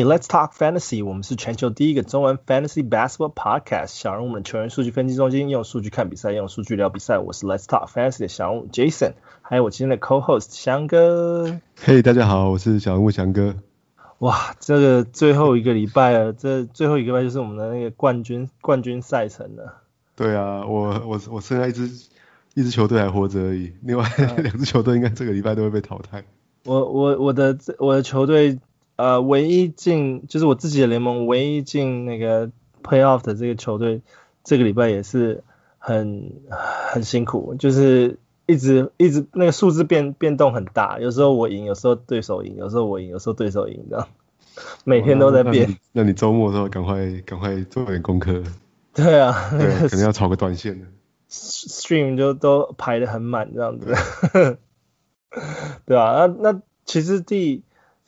Hey, let's talk fantasy. 我们是全球第一个中文 fantasy basketball podcast。小人物们的球员数据分析中心，用数据看比赛，用数据聊比赛。我是 Let's Talk Fantasy 的小人物 Jason，还有我今天的 co-host 翔哥。Hey，大家好，我是小人物翔哥。哇，这个最后一个礼拜了，这最后一个礼拜就是我们的那个冠军冠军赛程了。对啊，我我我剩下一支一支球队还活着而已，另外 两支球队应该这个礼拜都会被淘汰。我我我的我的球队。呃，唯一进就是我自己的联盟，唯一进那个 playoff 的这个球队，这个礼拜也是很很辛苦，就是一直一直那个数字变变动很大，有时候我赢，有时候对手赢，有时候我赢，有时候对手赢，这样每天都在变。哦、那，你周末的时候赶快赶快做点功课。对啊，对，那个、可能要炒个短线的。Stream 就都排的很满这样子。对啊，那那其实第。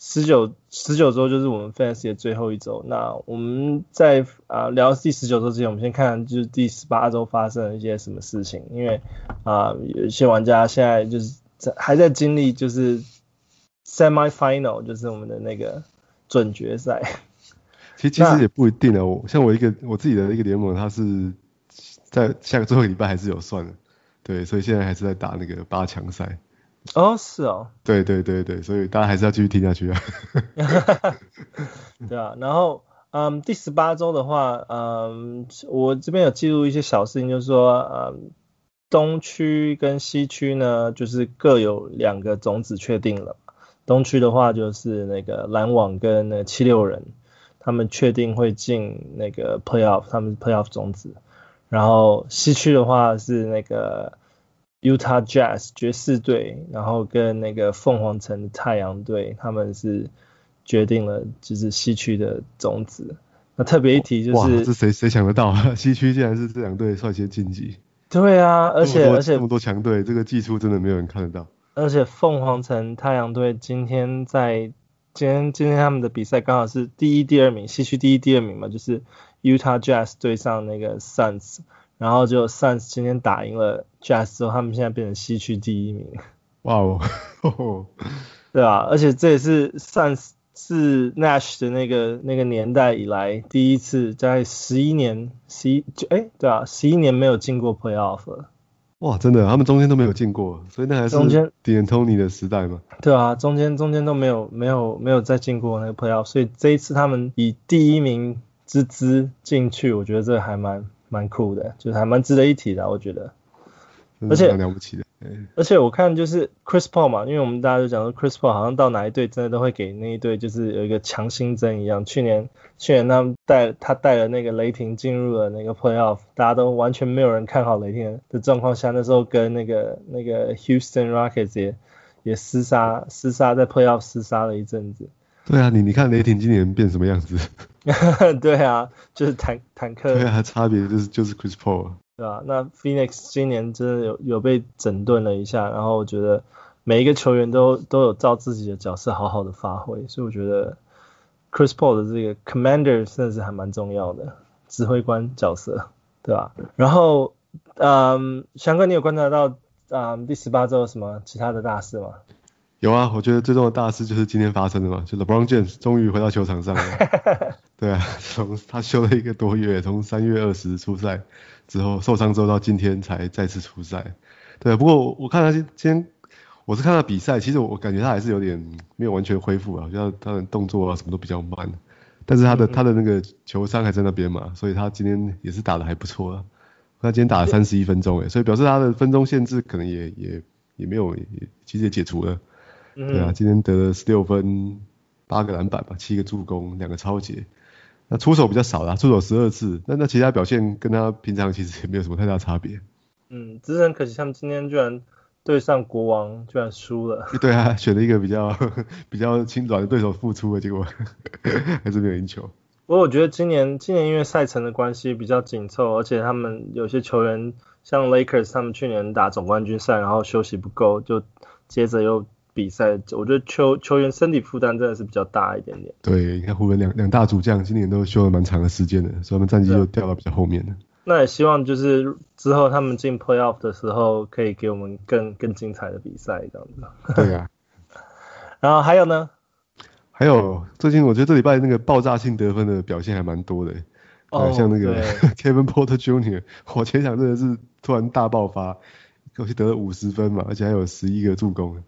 十九十九周就是我们 Fantasy 的最后一周。那我们在啊、呃、聊第十九周之前，我们先看看就是第十八周发生了一些什么事情。因为啊、呃，有一些玩家现在就是在还在经历就是 Semi Final，就是我们的那个准决赛。其实其实也不一定啊。我像我一个我自己的一个联盟，它是在下个最后一个礼拜还是有算的。对，所以现在还是在打那个八强赛。哦，是哦，对对对对，所以大家还是要继续听下去啊。对啊，然后嗯，第十八周的话，嗯，我这边有记录一些小事情，就是说，嗯，东区跟西区呢，就是各有两个种子确定了。东区的话就是那个篮网跟那七六人，他们确定会进那个 playoff，他们是 playoff 种子。然后西区的话是那个。Utah Jazz 爵士队，然后跟那个凤凰城太阳队，他们是决定了就是西区的种子。那特别一提就是，哇，这谁谁想得到啊？西区竟然是这两队率先晋级。对啊，而且而且这么多强队，这个技术真的没有人看得到。而且凤凰城太阳队今天在今天今天他们的比赛刚好是第一、第二名，西区第一、第二名嘛，就是 Utah Jazz 对上那个 Suns。然后就 Suns 今天打赢了 Jazz 之后，他们现在变成西区第一名。哇哦，对啊，而且这也是 Suns 是 Nash 的那个那个年代以来第一次在十一年十一哎对啊十一年没有进过 Playoff 了。哇，真的，他们中间都没有进过，所以那还是中间 d a n t o n y 的时代嘛。对啊，中间中间都没有没有没有再进过那个 Playoff，所以这一次他们以第一名之姿进去，我觉得这还蛮。蛮酷的，就是还蛮值得一提的，我觉得。而且了不起的。而且我看就是 Chris Paul 嘛，因为我们大家都讲说 Chris Paul 好像到哪一队真的都会给那一队就是有一个强心针一样。去年去年他们带他带了那个雷霆进入了那个 Playoff，大家都完全没有人看好雷霆的状况下，那时候跟那个那个 Houston Rockets 也也厮杀厮杀在 Playoff 厮杀了一阵子。对啊，你你看雷霆今年变什么样子？对啊，就是坦坦克。对啊，差别就是就是 Chris Paul。对啊，那 Phoenix 今年真的有有被整顿了一下，然后我觉得每一个球员都都有照自己的角色好好的发挥，所以我觉得 Chris Paul 的这个 Commander 真的是还蛮重要的指挥官角色，对吧？然后，嗯，翔哥，你有观察到啊、嗯、第十八周有什么其他的大事吗？有啊，我觉得最重要的大事就是今天发生的嘛，就 LeBron James 终于回到球场上了。对啊，从他休了一个多月，从三月二十出赛之后受伤之后到今天才再次出赛。对啊，不过我看他今天，我是看他比赛，其实我感觉他还是有点没有完全恢复啊，好像他的动作啊什么都比较慢。但是他的他的那个球商还在那边嘛，所以他今天也是打的还不错啊。他今天打了三十一分钟诶，所以表示他的分钟限制可能也也也没有，也其实也解除了。对啊，今天得了十六分，八个篮板吧，七个助攻，两个超截。那出手比较少啦，出手十二次。那那其他表现跟他平常其实也没有什么太大差别。嗯，只是很可惜，他们今天居然对上国王，居然输了。对啊，选了一个比较 比较轻软的对手复出了，结果 还是没有赢球。不过我觉得今年今年因为赛程的关系比较紧凑，而且他们有些球员像 Lakers，他们去年打总冠军赛，然后休息不够，就接着又。比赛，我觉得球球员身体负担真的是比较大一点点。对，你看湖人两两大主将今年都休了蛮长的时间的，所以他们战绩就掉到比较后面了。那也希望就是之后他们进 Playoff 的时候，可以给我们更更精彩的比赛这样子。对啊。然后还有呢？还有最近我觉得这礼拜那个爆炸性得分的表现还蛮多的，哦，像那个 Kevin Porter Jr.，我前场真的是突然大爆发，过去得了五十分嘛，而且还有十一个助攻。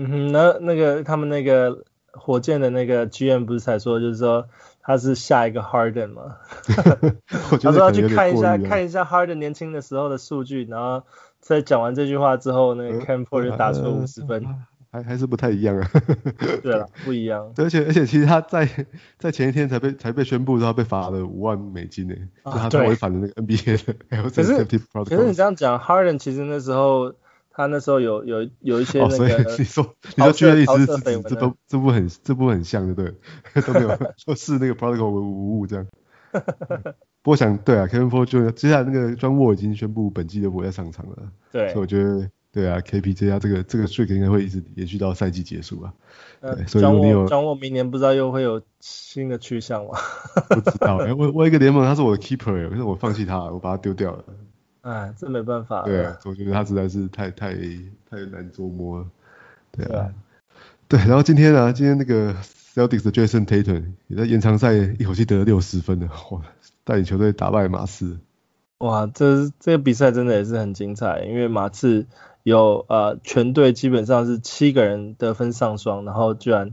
嗯哼，那那个他们那个火箭的那个 GM 不是才说，就是说他是下一个 Harden 嘛？他说要去看一下看一下 Harden 年轻的时候的数据，然后在讲完这句话之后，那个 Porter 就打出了五十分。还还是不太一样啊，对了，不一样。而且而且，其实他在在前一天才被才被宣布说他被罚了五万美金呢，就他违反了那个 NBA 的。可是可是你这样讲，Harden 其实那时候他那时候有有有一些那个，你说你说确实是这都这不很这不很像对不对？都没有 说是那个 protocol 无误这样。不过想对啊，Kevin Porter 接下来那个 John Wall 已经宣布本季都不会再上场了，对，所以我觉得。对啊，KPJ 啊，这个这个 streak 应该会一直延续到赛季结束啊。对，所以如果你有张沃明年不知道又会有新的去向吗？不知道，哎，我我一个联盟他是我的 keeper，可是我放弃他了，我把他丢掉了。哎，这没办法。对啊，我觉得他实在是太太太难捉摸了。对啊。对，然后今天呢、啊，今天那个 Celtics 的 Jason Tatum 也在延长赛一口气得了六十分的，哇，带领球队打败马刺。哇，这这个比赛真的也是很精彩，因为马刺。有呃，全队基本上是七个人得分上双，然后居然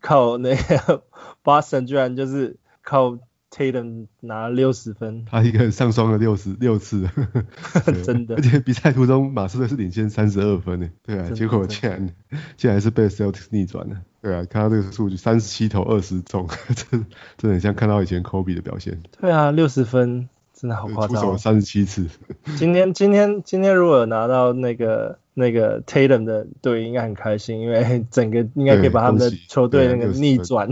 靠那个 Boston 居然就是靠 Tatum 拿六十分，他一个人上双了六十六次，真的。而且比赛途中马刺队是领先三十二分呢，对啊，结果竟然竟然是被 Celtics 逆转了，对啊，看到这个数据三十七投二十中，真真的很像看到以前 Kobe 的表现。对啊，六十分。真的好夸张，出手三十七次。今天今天今天如果拿到那个那个 Tatum 的队，应该很开心，因为整个应该可以把他们的球队那个逆转。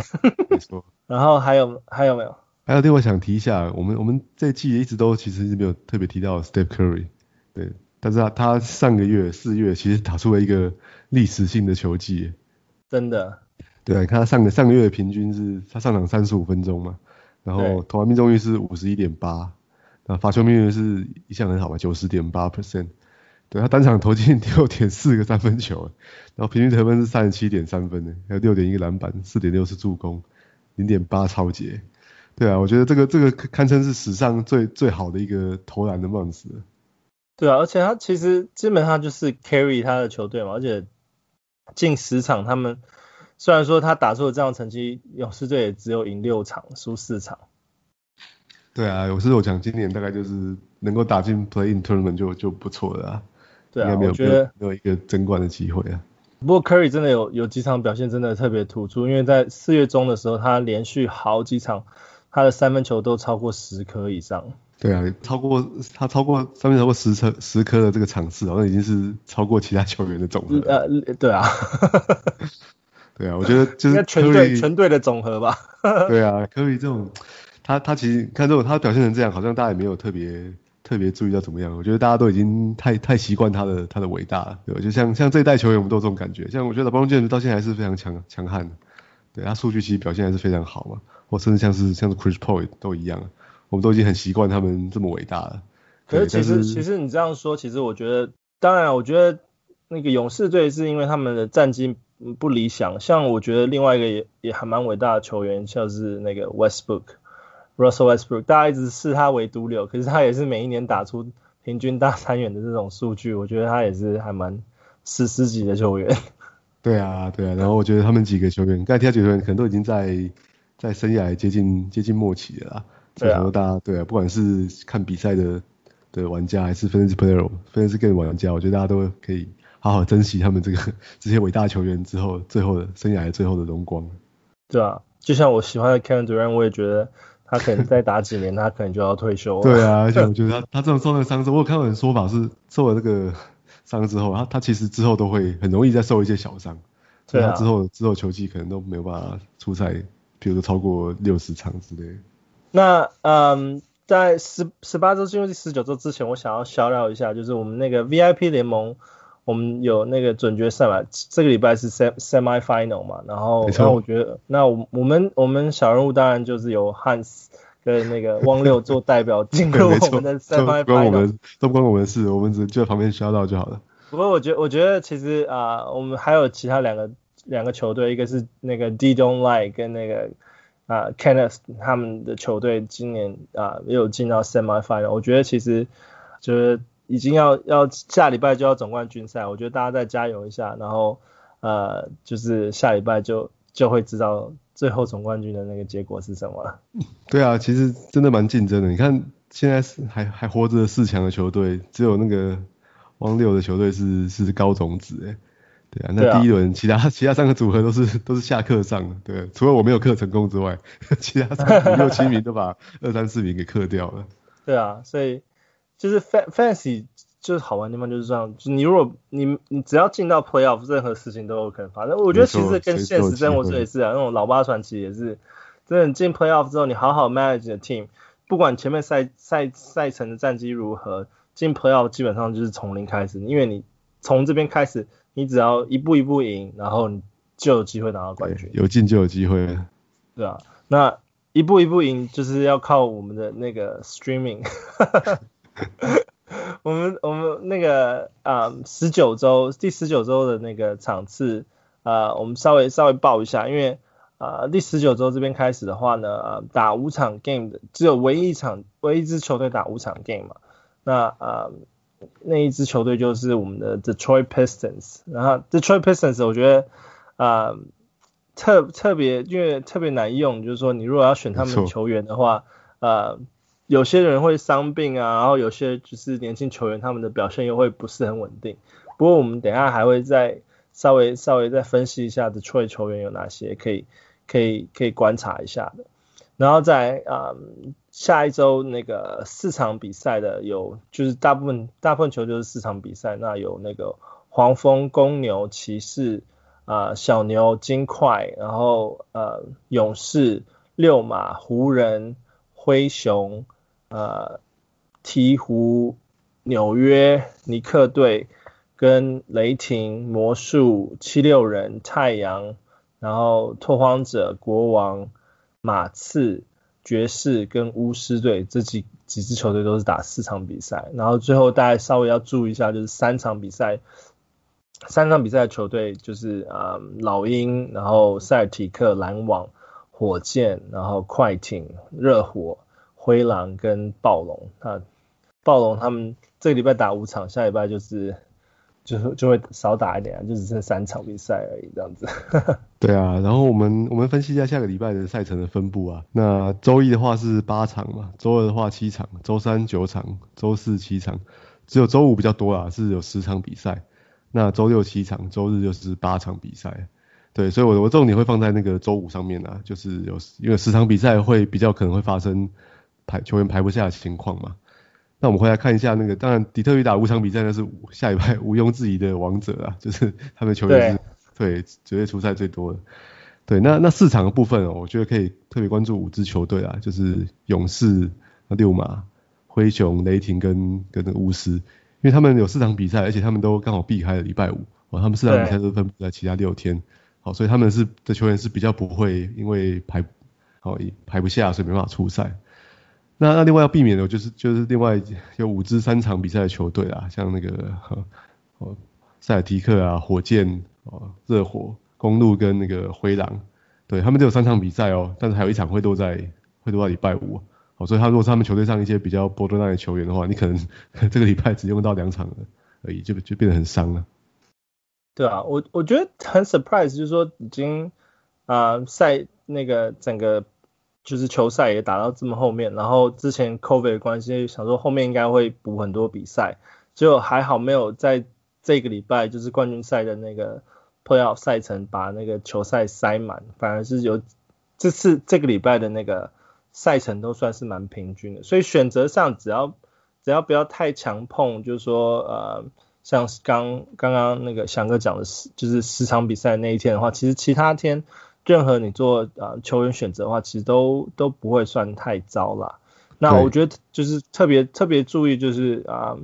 没错。然后还有还有没有？还有另外想提一下，我们我们这季一直都其实是没有特别提到 Steph Curry，对，但是他他上个月四月其实打出了一个历史性的球季。真的。对，看他上个上个月的平均是他上场三十五分钟嘛，然后投篮命中率是五十一点八。那罚球命中率是一向很好嘛，九十点八 percent，对他单场投进六点四个三分球，然后平均得分是三十七点三分呢，还有六点一个篮板，四点六次助攻，零点八超截，对啊，我觉得这个这个堪称是史上最最好的一个投篮的 month。对啊，而且他其实基本上就是 carry 他的球队嘛，而且近十场他们虽然说他打出了这样的成绩，勇士队也只有赢六场，输四场。对啊，有时候我讲今年大概就是能够打进 Play-in Tournament 就就不错了啊。对啊，我觉得没有一个争冠的机会啊。不过 Curry 真的有有几场表现真的特别突出，因为在四月中的时候，他连续好几场他的三分球都超过十颗以上。对啊，超过他超过三分超过十颗十颗的这个场次，好像已经是超过其他球员的总和。呃，对啊。对啊，我觉得就是全队全队的总和吧。对啊，Curry 这种。他他其实看这种他表现成这样，好像大家也没有特别特别注意到怎么样。我觉得大家都已经太太习惯他的他的伟大了，对吧？就像像这一代球员，我们都有这种感觉。像我觉得 LeBron James 到现在还是非常强强悍的，对他数据其实表现还是非常好嘛。或甚至像是像是 Chris Paul 都一样，我们都已经很习惯他们这么伟大了。可是其实其实你这样说，其实我觉得，当然我觉得那个勇士队是因为他们的战绩不理想。像我觉得另外一个也也还蛮伟大的球员，像是那个 Westbrook。Russell Westbrook，大家一直视他为毒瘤，可是他也是每一年打出平均大三元的这种数据，我觉得他也是还蛮史诗级的球员。对啊，对啊，然后我觉得他们几个球员，刚才提到几个球员可能都已经在在生涯接近接近末期了啦。对啊。大家对啊，不管是看比赛的的玩家，还是 Fantasy Player、Fantasy Game 玩家，我觉得大家都可以好好珍惜他们这个 这些伟大球员之后最后的生涯最后的荣光。对啊，就像我喜欢的 Kevin Durant，我也觉得。他可能再打几年，他可能就要退休了。对啊，而且我觉得他 他这种受了伤之后，我有看到人说法是受了这个伤之后，他他其实之后都会很容易再受一些小伤。所以他。之后之后球季可能都没有办法出赛，比如说超过六十场之类的。那嗯，在十十八周进入第十九周之前，我想要 shout out 一下，就是我们那个 VIP 联盟。我们有那个准决赛嘛，这个礼拜是 semi final 嘛，然后那我觉得，那我我们我们小人物当然就是有 Hans 跟那个汪六做代表 进入我们的 semi final。不关我们，都不关我们的事，我们只就在旁边 shout out 就好了。不过我觉得，我觉得其实啊、呃，我们还有其他两个两个球队，一个是那个 D Don't Like 跟那个啊、呃、Kenneth 他们的球队，今年啊也、呃、有进到 Semi Final。我觉得其实就是已经要要下礼拜就要总冠军赛，我觉得大家再加油一下，然后呃就是下礼拜就就会知道最后总冠军的那个结果是什么了。对啊，其实真的蛮竞争的。你看现在是还还活着的四强的球队，只有那个。汪六的球队是是高种子哎，对啊，那第一轮、啊、其他其他三个组合都是都是下课上的，对，除了我没有课成功之外，其他三五六七名都把二三四名给课掉了。对啊，所以就是 fantasy 就是好玩的地方就是这样，就你如果你你只要进到 playoff，任何事情都有可能发生。我觉得其实跟现实生活中也是啊，那种老八传奇也是，真的进 playoff 之后，你好好 manage 的 team，不管前面赛赛赛程的战绩如何。进 playoff 基本上就是从零开始，因为你从这边开始，你只要一步一步赢，然后你就有机会拿到冠军。有进就有机会。对啊，那一步一步赢就是要靠我们的那个 streaming。我们我们那个啊十九周第十九周的那个场次啊、呃，我们稍微稍微报一下，因为啊、呃、第十九周这边开始的话呢，呃、打五场 game 的只有唯一一场唯一一支球队打五场 game 嘛。那啊、呃，那一支球队就是我们的 Detroit Pistons。然后 Detroit Pistons，我觉得啊、呃，特特别因为特别难用，就是说你如果要选他们的球员的话，呃，有些人会伤病啊，然后有些就是年轻球员他们的表现又会不是很稳定。不过我们等下还会再稍微稍微再分析一下 Detroit 球员有哪些可以可以可以观察一下的。然后在啊、下一周那个四场比赛的有，就是大部分大部分球就是四场比赛，那有那个黄蜂、公牛、骑士啊、小牛、金块，然后呃勇士、六马、湖人、灰熊、呃鹈鹕、纽约尼克队跟雷霆、魔术、七六人、太阳，然后拓荒者、国王。马刺、爵士跟巫师队这几几支球队都是打四场比赛，然后最后大家稍微要注意一下，就是三场比赛，三场比赛的球队就是啊、老鹰，然后塞尔提克、篮网、火箭，然后快艇、热火、灰狼跟暴龙。那暴龙他们这个礼拜打五场，下礼拜就是。就是就会少打一点，就只剩三场比赛而已，这样子。对啊，然后我们我们分析一下下个礼拜的赛程的分布啊。那周一的话是八场嘛，周二的话七场，周三九场，周四七场，只有周五比较多啊，是有十场比赛。那周六七场，周日就是八场比赛。对，所以我我重点会放在那个周五上面啊，就是有因为十场比赛会比较可能会发生排球员排不下的情况嘛。那我们回来看一下那个，当然底特律打五场比赛那是下礼拜毋庸置疑的王者啊，就是 他们球员是对绝对出赛最多的。对，那那四场的部分哦，我觉得可以特别关注五支球队啊，就是勇士、六马、灰熊、雷霆跟跟那个巫师，因为他们有四场比赛，而且他们都刚好避开了礼拜五，哦，他们四场比赛都分布在其他六天，好，所以他们是的球员是比较不会因为排好排不下，所以没办法出赛。那那另外要避免的，就是就是另外有五支三场比赛的球队啊，像那个哦塞尔提克啊、火箭哦、热火、公鹿跟那个灰狼，对他们只有三场比赛哦，但是还有一场会落在会落在礼拜五，哦，所以他如果是他们球队上一些比较 borderline 的球员的话，你可能 这个礼拜只用到两场而已，就就变得很伤了。对啊，我我觉得很 surprise，就是说已经啊赛那个整个。就是球赛也打到这么后面，然后之前 COVID 的关系，想说后面应该会补很多比赛，结果还好没有在这个礼拜就是冠军赛的那个 Playoff 赛程把那个球赛塞满，反而是有这次这个礼拜的那个赛程都算是蛮平均的，所以选择上只要只要不要太强碰，就是说呃像刚刚刚那个翔哥讲的十就是十场比赛那一天的话，其实其他天。任何你做啊、呃、球员选择的话，其实都都不会算太糟啦。那我觉得就是特别特别注意，就是啊啊、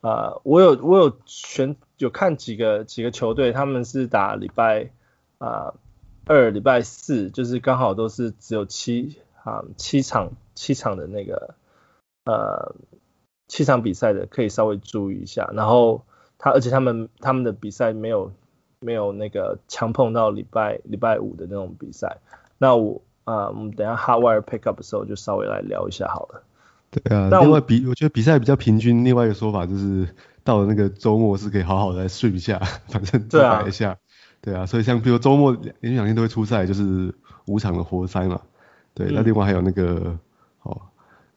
呃呃，我有我有选有看几个几个球队，他们是打礼拜啊、呃、二、礼拜四，就是刚好都是只有七啊、呃、七场七场的那个呃七场比赛的，可以稍微注意一下。然后他而且他们他们的比赛没有。没有那个强碰到礼拜礼拜五的那种比赛。那我啊，我们等下 Hotwire pick up 的时候就稍微来聊一下好了。对啊，另外比我觉得比赛比较平均，另外一个说法就是到了那个周末是可以好好的来睡一下，反正再摆一下。对啊，所以像比如周末连续两天都会出赛，就是五场的活塞嘛。对，那另外还有那个哦，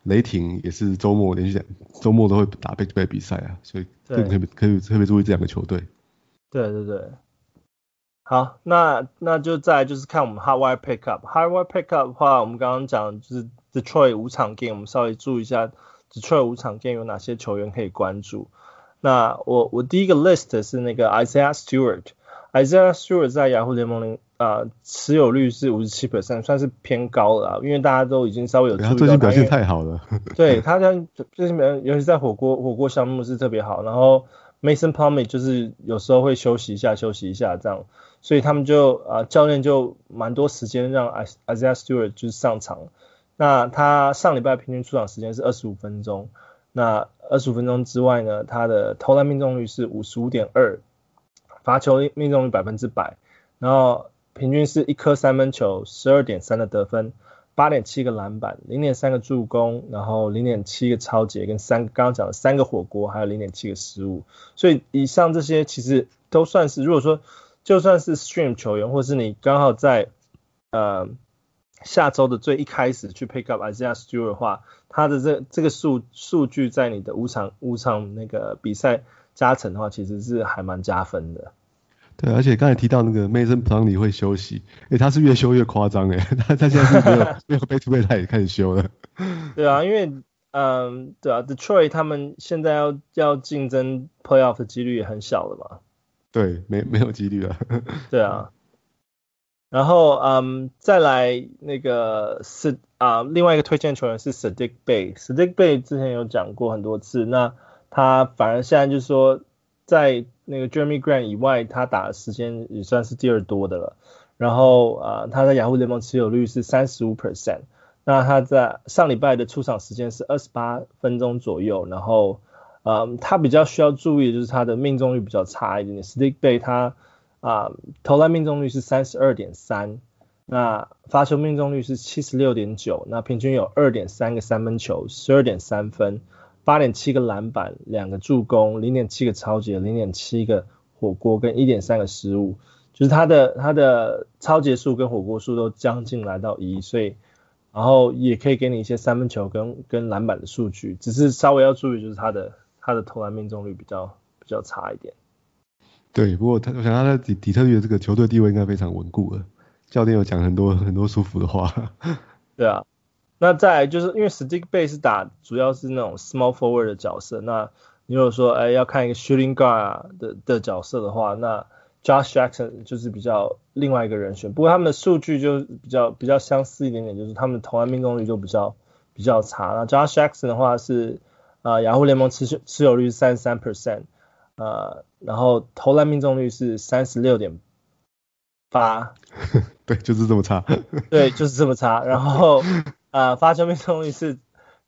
雷霆也是周末连续两周末都会打 back to back 比赛啊，所以可以可以特别注意这两个球队。对对对。好，那那就再就是看我们 Hotwire Pickup。Hotwire Pickup 的话，我们刚刚讲就是 Detroit 五场 game，我们稍微注意一下 Detroit 五场 game 有哪些球员可以关注。那我我第一个 list 是那个 Isaiah Stewart。Isaiah Stewart 在雅虎联盟里啊持有率是五十七 percent，算是偏高了啊，因为大家都已经稍微有注意到他。最近表现太好了。对，他像最近表现，尤其在火锅火锅项目是特别好。然后 Mason Plumlee 就是有时候会休息一下，休息一下这样。所以他们就啊、呃，教练就蛮多时间让 Isaiah Stewart 就是上场。那他上礼拜平均出场时间是二十五分钟。那二十五分钟之外呢，他的投篮命中率是五十五点二，罚球命中率百分之百。然后平均是一颗三分球，十二点三的得分，八点七个篮板，零点三个助攻，然后零点七个抄截，跟三刚刚讲的三个火锅，还有零点七个失误。所以以上这些其实都算是，如果说就算是 stream 球员，或是你刚好在呃下周的最一开始去 pick up Isaiah Stewart 的话，他的这这个数数据在你的五场五场那个比赛加成的话，其实是还蛮加分的。对，而且刚才提到那个 Mason Plumlee 会休息，诶，他是越修越夸张诶，他他现在是没有没有 back to back 他也开始休了。对啊，因为嗯、呃，对啊，Detroit 他们现在要要竞争 playoff 的几率也很小了嘛。对，没没有几率了。对啊，然后嗯，再来那个是啊，另外一个推荐球员是 Bey。Saddiq Bay 之前有讲过很多次，那他反而现在就是说，在那个 Jeremy Grant 以外，他打的时间也算是第二多的了。然后啊，他在雅虎联盟持有率是三十五 percent。那他在上礼拜的出场时间是二十八分钟左右，然后。嗯，他比较需要注意的就是他的命中率比较差一点点。Stick Bay 他啊，投篮命中率是三十二点三，那罚球命中率是七十六点九，那平均有二点三个三分球，十二点三分，八点七个篮板，两个助攻，零点七个超级，零点七个火锅跟一点三个失误，就是他的他的超级数跟火锅数都将近来到一，所以然后也可以给你一些三分球跟跟篮板的数据，只是稍微要注意就是他的。他的投篮命中率比较比较差一点。对，不过他我想他在底底特律的这个球队地位应该非常稳固了。教练有讲很多很多舒服的话。对啊，那再来就是因为 Bey 是打主要是那种 small forward 的角色。那你如果说哎要看一个 shooting guard 的的角色的话，那 Josh Jackson 就是比较另外一个人选。不过他们的数据就比较比较相似一点点，就是他们的投篮命中率就比较比较差。那 Josh Jackson 的话是。啊，雅虎联盟持持有率是三十三 percent，呃，然后投篮命中率是三十六点八，对，就是这么差，对，就是这么差。然后啊，罚球命中率是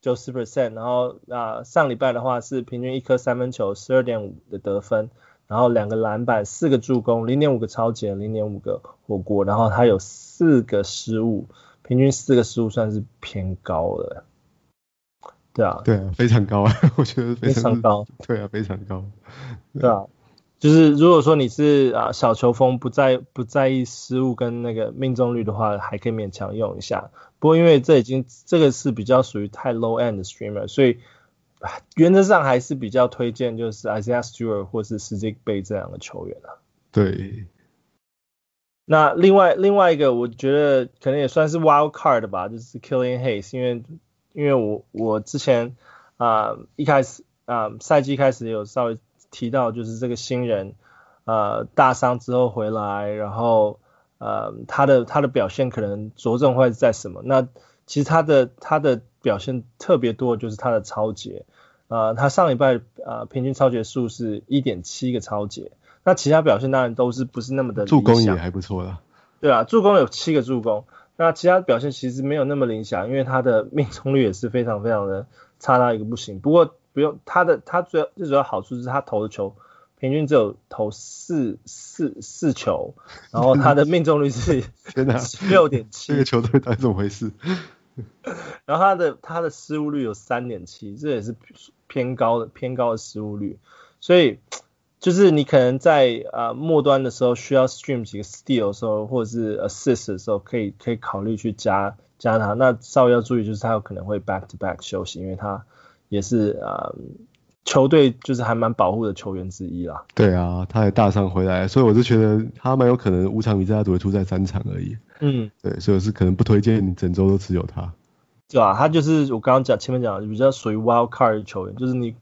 九十 percent，然后啊，上礼拜的话是平均一颗三分球，十二点五的得分，然后两个篮板，四个助攻，零点五个超截，零点五个火锅，然后他有四个失误，平均四个失误算是偏高的。对啊，对啊，非常高啊，我觉得非常，非常高。对啊，非常高。对啊，就是如果说你是啊小球风，不在不在意失误跟那个命中率的话，还可以勉强用一下。不过因为这已经这个是比较属于太 low end 的 streamer，所以原则上还是比较推荐就是 Isaiah Stewart 或是 Saddiq Bey 这样的球员啊。对。那另外另外一个，我觉得可能也算是 wild card 吧，就是 Killian Hayes，因为。因为我我之前啊、呃、一开始啊、呃、赛季开始有稍微提到，就是这个新人呃大伤之后回来，然后呃他的他的表现可能着重会在什么？那其实他的他的表现特别多，就是他的超节啊、呃，他上礼拜啊、呃、平均超节数是一点七个超节，那其他表现当然都是不是那么的助攻也还不错了，对啊，助攻有七个助攻。那其他表现其实没有那么理想，因为他的命中率也是非常非常的差到一个不行。不过不用他的他最最主要好处是他投的球平均只有投四四四球，然后他的命中率是 六点七。这个球队到底怎么回事？然后他的他的失误率有三点七，这也是偏高的偏高的失误率，所以就是你可能在啊、呃、末端的时候需要 stream 几个 steal 的时候，或者是 assist 的时候，可以可以考虑去加加他。那稍微要注意就是他有可能会 back to back 休息，因为他也是啊、呃、球队就是还蛮保护的球员之一啦。对啊，他也大伤回来，所以我就觉得他蛮有可能五场比赛他只会出在三场而已。嗯，对，所以是可能不推荐你整周都持有他。对啊？他就是我刚刚讲前面讲的比较属于 wild card 的球员，就是你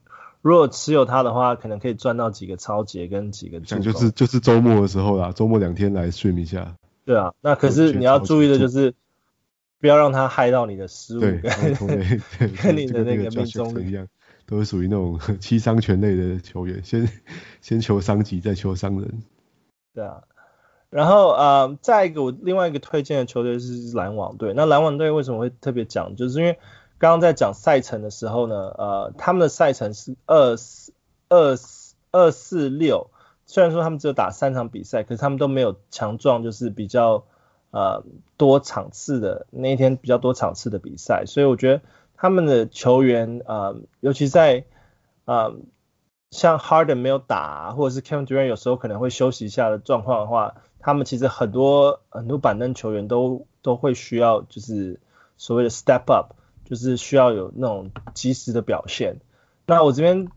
如果持有他的话，可能可以赚到几个抄截跟几个。讲就是就是周末的时候啦，周末两天来 stream 一下。对啊，那可是你要注意的就是，不要让他害到你的失误跟 跟你的那个命中率一样，都是属于那种 七伤拳类的球员，先先求伤己，再求伤人。对啊。然后呃，再一个我另外一个推荐的球队是篮网队。那篮网队为什么会特别讲？就是因为刚刚在讲赛程的时候呢，呃，他们的赛程是二四二四二四六。虽然说他们只有打三场比赛，可是他们都没有强壮，就是比较呃多场次的那一天比较多场次的比赛。所以我觉得他们的球员呃，尤其在呃像 Harden 没有打，或者是 Kevin Durant 有时候可能会休息一下的状况的话。他们其实很多很多板凳球员都都会需要，就是所谓的 step up，就是需要有那种及时的表现。那我这边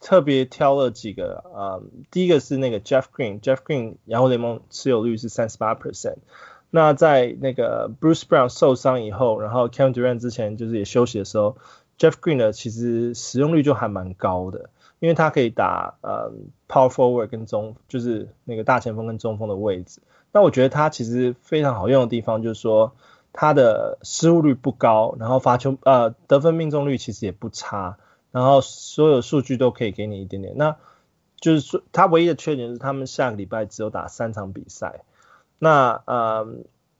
特别挑了几个啊、第一个是那个 Jeff Green，Jeff Green 然后联盟持有率是三十八 percent。那在那个 Bruce Brown 受伤以后，然后 Kevin Durant 之前就是也休息的时候，Jeff Green 呢其实使用率就还蛮高的。因为他可以打呃 power forward 跟中，就是那个大前锋跟中锋的位置。那我觉得他其实非常好用的地方就是说，他的失误率不高，然后罚球呃得分命中率其实也不差，然后所有数据都可以给你一点点。那就是说他唯一的缺点是他们下个礼拜只有打三场比赛。那呃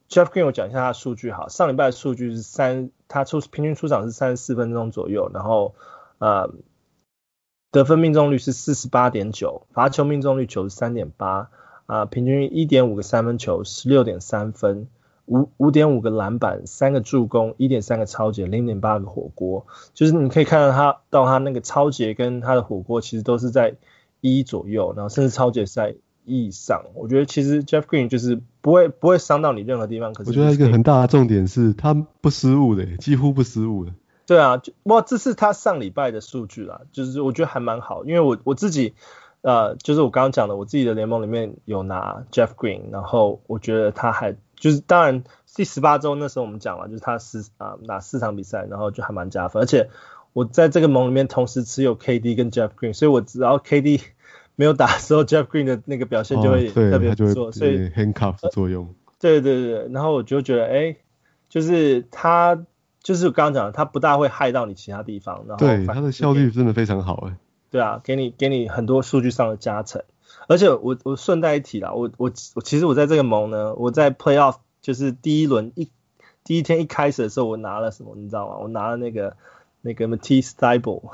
Jeff Green 我讲一下他的数据好，上礼拜的数据是三，他出平均出场是三十四分钟左右，然后呃。得分命中率是四十八点九，罚球命中率九十三点八，啊，平均一点五个三分球，十六点三分，五五点五个篮板，三个助攻，一点三个抄截，零点八个火锅，就是你可以看到他到他那个抄截跟他的火锅其实都是在一左右，然后甚至抄截在以上。我觉得其实 Jeff Green 就是不会不会伤到你任何地方，可是我觉得一个很大的重点是他不失误的，几乎不失误的。对啊，就哇，这是他上礼拜的数据啦，就是我觉得还蛮好，因为我我自己呃，就是我刚刚讲的，我自己的联盟里面有拿 Jeff Green，然后我觉得他还就是当然第十八周那时候我们讲了，就是他四啊拿四场比赛，然后就还蛮加分，而且我在这个盟里面同时持有 KD 跟 Jeff Green，所以我只要 KD 没有打的时候，Jeff Green 的那个表现就会特别不错，所以 handcuff 的作用。对对对，然后我就觉得哎，就是他。就是我刚刚讲的，他不大会害到你其他地方，然后对他的效率真的非常好哎。对啊，给你给你很多数据上的加成，而且我我顺带一提啦，我我我其实我在这个盟呢，我在 playoff 就是第一轮一第一天一开始的时候，我拿了什么你知道吗？我拿了那个那个 Matisse Thybulle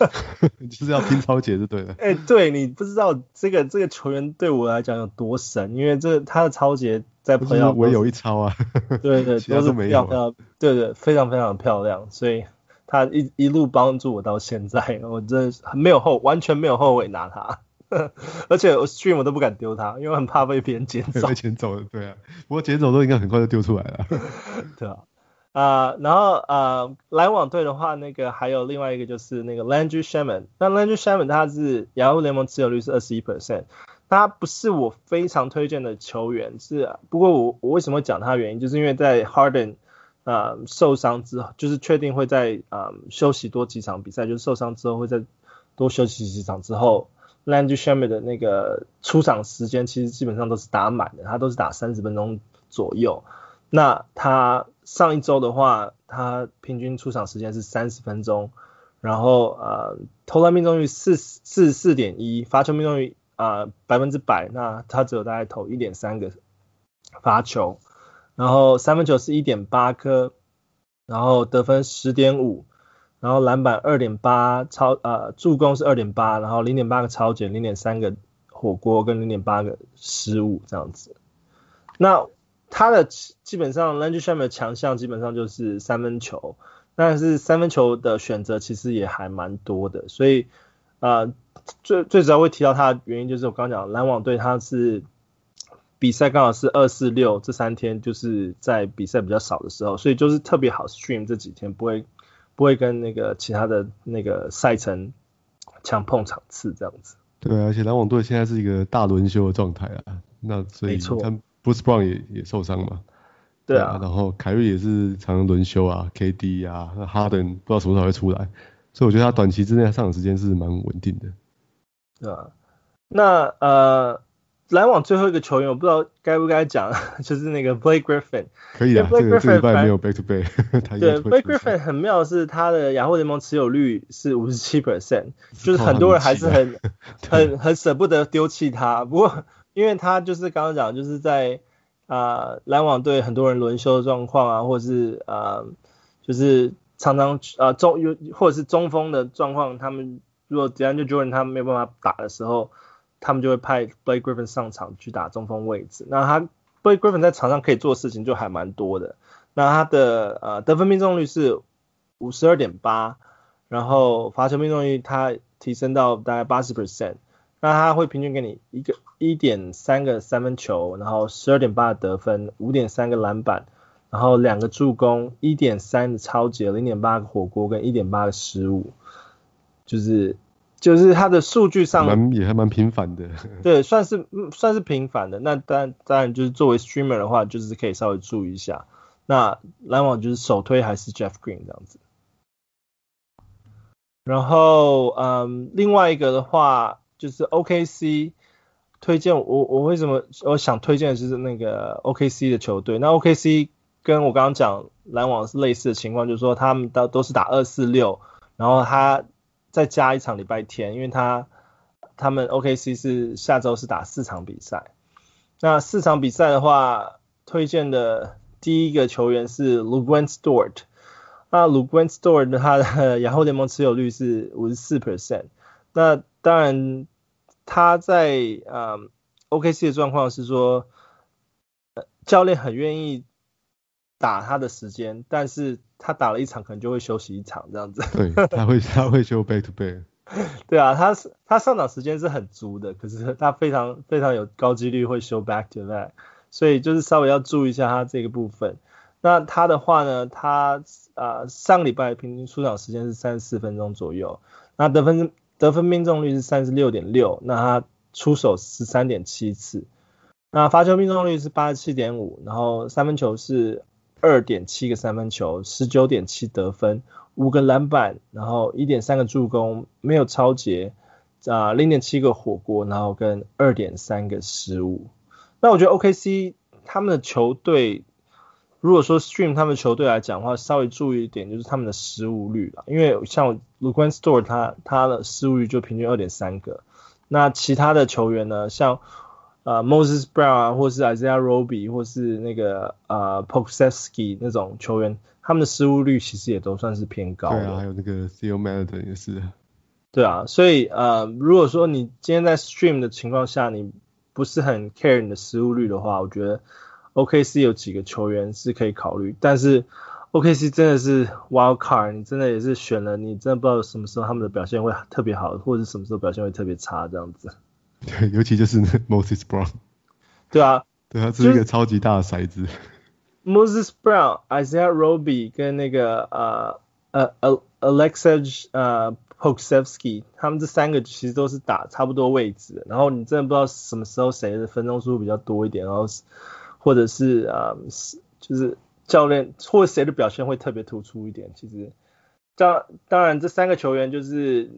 就是要拼抄截就对了。哎、欸，对你不知道这个这个球员对我来讲有多神，因为这他的抄截。在朋友唯有一超啊，对 对，其他都没有，呃，对对，非常非常漂亮，所以他一一路帮助我到现在，我真的没有后，完全没有后悔拿他，而且我 stream 我都不敢丢他，因为我很怕被别人捡走。被捡走了，对啊，不过捡走都应该很快就丢出来了。对啊，啊、然后呃，篮网队的话，那个还有另外一个就是那个 Landry s h a m a n 那 Landry s h a m a n 他是雅虎联盟持有率是二十一 percent。他不是我非常推荐的球员，是不过我我为什么讲他原因，就是因为在 Harden 啊、受伤之后，就是确定会在啊、休息多几场比赛，就是受伤之后会在多休息几场之后，Landry s h a m a n 的那个出场时间其实基本上都是打满的，他都是打三十分钟左右。那他上一周的话，他平均出场时间是三十分钟，然后呃投篮命中率四四十四点一，罚球命中率。啊，百分之百，那他只有大概投一点三个罚球，然后三分球是一点八颗，然后得分十点五，然后篮板二点八超呃助攻是二点八，然后零点八个抄截，零点三个火锅跟零点八个失误这样子。那他的基本上 Landry Shamet 的强项基本上就是三分球，但是三分球的选择其实也还蛮多的，所以呃最最主要会提到他的原因就是我刚刚讲篮网队他是比赛刚好是二四六这三天就是在比赛比较少的时候，所以就是特别好 stream 这几天不会。不会跟那个其他的那个赛程抢碰场次这样子。对，而且篮网队现在是一个大轮休的状态啊，那所以他 Bruce Brown 也也受伤嘛。对啊。然后凯瑞也是常常轮休啊，KD 啊，那哈登不知道什么时候会出来，所以我觉得他短期之内上场时间是蛮稳定的。对啊。那呃。篮网最后一个球员，我不知道该不该讲，就是那个 Blake Griffin。可以啊，Blake Griffin 这个礼拜没有 back to back。对，Blake Griffin 很妙的是他的雅虎联盟持有率是五十七 percent，就是很多人还是很很很舍不得丢弃他。不过因为他就是刚刚讲，就是在啊篮网队很多人轮休的状况啊，或者是啊、呃、就是常常啊中有或者是中锋的状况，他们如果 DeAndre Jordan 他们没有办法打的时候。他们就会派 Blake Griffin 上场去打中锋位置。那他 Blake Griffin 在场上可以做事情就还蛮多的。那他的呃得分命中率是五十二点八，然后罚球命中率他提升到大概八十 percent。那他会平均给你一个一点三个三分球，然后十二点八的得分，五点三个篮板，然后两个助攻，一点三的抄截，零点八个火锅跟一点八个失误，就是。就是他的数据上蛮也还蛮平凡的，对，算是算是平凡的。那当然当然就是作为 streamer 的话，就是可以稍微注意一下。那篮网就是首推还是 Jeff Green 这样子。然后嗯，另外一个的话就是 OKC 推荐我我为什么我想推荐的就是那个 OKC 的球队。那 OKC 跟我刚刚讲篮网是类似的情况，就是说他们都都是打二四六，然后他。再加一场礼拜天，因为他他们 OKC 是下周是打四场比赛。那四场比赛的话，推荐的第一个球员是 Luguentz Dort。那 Luguentz Dort 他的 雅虎联盟持有率是五十四 percent。那当然他在呃 OKC 的状况是说，教练很愿意打他的时间，但是。他打了一场，可能就会休息一场这样子。对，他会 他会休 back to back。对啊，他是他上场时间是很足的，可是他非常非常有高几率会休 back to back，所以就是稍微要注意一下他这个部分。那他的话呢，他啊、呃、上礼拜平均出场时间是三十四分钟左右，那得分得分命中率是三十六点六，那他出手十三点七次，那罚球命中率是八十七点五，然后三分球是。二点七个三分球，十九点七得分，五个篮板，然后一点三个助攻，没有超截，啊，零点七个火锅，然后跟二点三个失误。那我觉得 OKC 他们的球队，如果说 stream 他们的球队来讲的话，稍微注意一点就是他们的失误率了，因为像 Luguentz Dort 他他的失误率就平均二点三个，那其他的球员呢，像。啊、uh,，Moses Brown 啊，或是 Isaiah Roby，或是那个啊、uh, Pokusevski 那种球员，他们的失误率其实也都算是偏高。对啊，还有那个 Theo Maledon 也是。对啊，所以呃，uh, 如果说你今天在 stream 的情况下，你不是很 care 你的失误率的话，我觉得 OKC 有几个球员是可以考虑。但是 OKC 真的是 wild card，你真的也是选了，你真的不知道什么时候他们的表现会特别好，或者是什么时候表现会特别差这样子。对，尤其就是 Moses Brown。对啊，对啊，这是一个超级大的骰子。Moses Brown、Isaiah Roby 跟那个呃呃呃 Aleksej 呃 Pokusevski，他们这三个其实都是打差不多位置。然后你真的不知道什么时候谁的分钟数比较多一点，然后或者是呃就是教练或谁的表现会特别突出一点。其实当当然这三个球员就是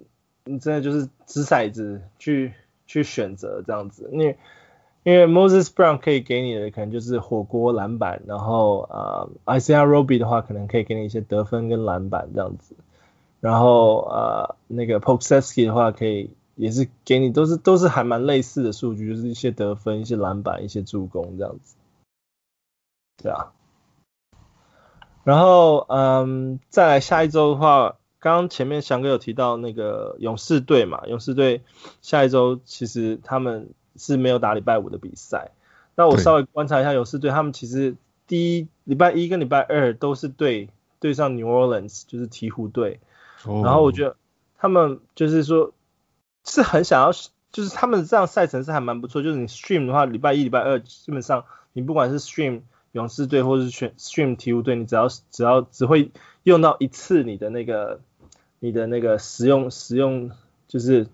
你真的就是掷骰子去。去选择这样子，因为因为 Moses Brown 可以给你的可能就是火锅篮板，然后啊、Isaiah Roby 的话可能可以给你一些得分跟篮板这样子，然后呃那个 Pokusevski 的话可以也是给你都是都是还蛮类似的数据，就是一些得分、一些篮板、一些助攻这样子，对啊，然后嗯再来下一周的话。刚刚前面翔哥有提到那个勇士队嘛，勇士队下一周其实他们是没有打礼拜五的比赛。那我稍微观察一下勇士队，他们其实第一礼拜一跟礼拜二都是对对上 New Orleans，就是鹈鹕队。Oh. 然后我觉得他们就是说是很想要，就是他们这样赛程是还蛮不错。就是你 Stream 的话，礼拜一、礼拜二基本上你不管是 Stream 勇士队或者是选 Stream 鵜鹕队，你只要只要只会用到一次你的那个。你的那个使用使用就是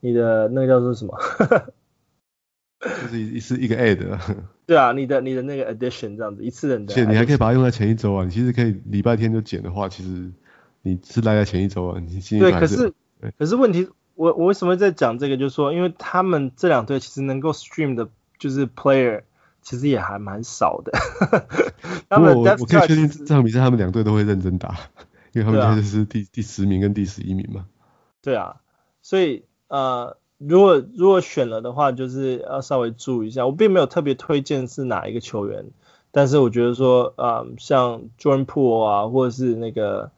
你的那个叫做什么？就是一次一个 add。对啊，你的你的那个 addition 这样子一次的。且你还可以把它用在前一周啊，你其实可以礼拜天就剪的话，其实你是赖在前一周啊，你心里对，可是可是问题，我我为什么在讲这个？就是说，因为他们这两队其实能够 stream 的，就是 player 其实也还蛮少的。他们我，我可以确定这场比赛他们两队都会认真打。因为他们现在是第、啊、第十名跟第十一名嘛。对啊，所以呃，如果如果选了的话，就是要稍微注意一下。我并没有特别推荐是哪一个球员，但是我觉得说，呃，像 Jordan Poole 啊，或者是那个